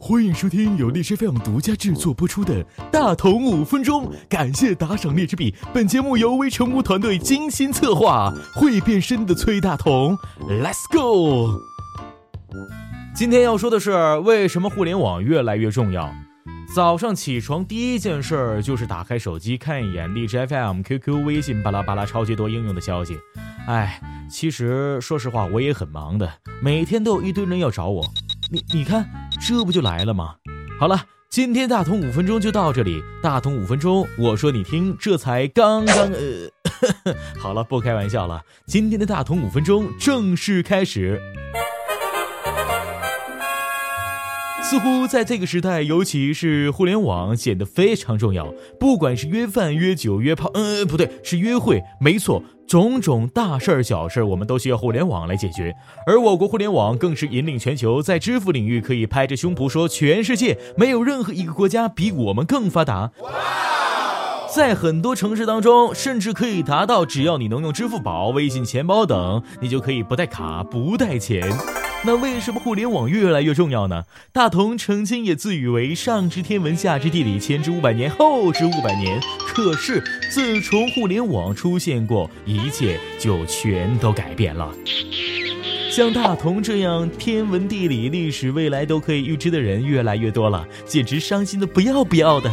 欢迎收听由荔枝 FM 独家制作播出的《大同五分钟》，感谢打赏荔枝币。本节目由微成屋团队精心策划，会变身的崔大同，Let's go。今天要说的是，为什么互联网越来越重要？早上起床第一件事就是打开手机看一眼荔枝 FM、QQ、微信巴拉巴拉超级多应用的消息。哎，其实说实话，我也很忙的，每天都有一堆人要找我。你你看，这不就来了吗？好了，今天大同五分钟就到这里。大同五分钟，我说你听，这才刚刚呃，好了，不开玩笑了。今天的大同五分钟正式开始。似乎在这个时代，尤其是互联网显得非常重要。不管是约饭、约酒、约炮，嗯，不对，是约会，没错，种种大事儿、小事儿，我们都需要互联网来解决。而我国互联网更是引领全球，在支付领域可以拍着胸脯说，全世界没有任何一个国家比我们更发达。在很多城市当中，甚至可以达到，只要你能用支付宝、微信钱包等，你就可以不带卡、不带钱。那为什么互联网越来越重要呢？大同曾经也自诩为上知天文下知地理前知五百年后知五百年，可是自从互联网出现过，一切就全都改变了。像大同这样天文地理历史未来都可以预知的人越来越多了，简直伤心的不要不要的。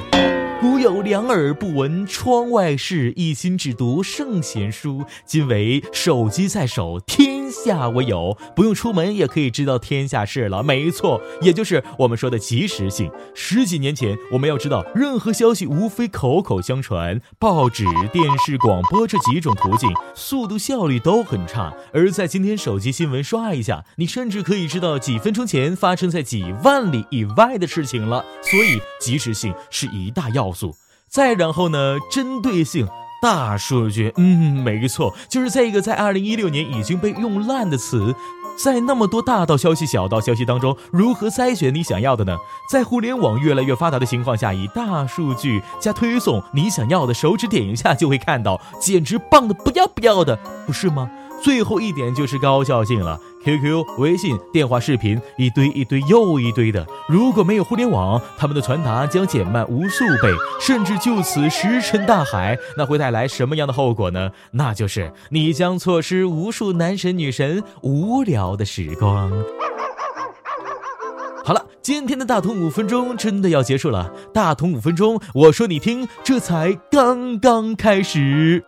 古有两耳不闻窗外事，一心只读圣贤书。今为手机在手，听下为有，不用出门也可以知道天下事了。没错，也就是我们说的及时性。十几年前，我们要知道任何消息，无非口口相传，报纸、电视、广播这几种途径，速度效率都很差。而在今天，手机新闻刷一下，你甚至可以知道几分钟前发生在几万里以外的事情了。所以，及时性是一大要。素，再然后呢？针对性、大数据，嗯，没错，就是这个在二零一六年已经被用烂的词。在那么多大道消息、小道消息当中，如何筛选你想要的呢？在互联网越来越发达的情况下，以大数据加推送，你想要的，手指点一下就会看到，简直棒的不要不要的，不是吗？最后一点就是高效性了，QQ、微信、电话、视频，一堆一堆又一堆的。如果没有互联网，他们的传达将减慢无数倍，甚至就此石沉大海。那会带来什么样的后果呢？那就是你将错失无数男神女神无聊的时光。好了，今天的大同五分钟真的要结束了。大同五分钟，我说你听，这才刚刚开始。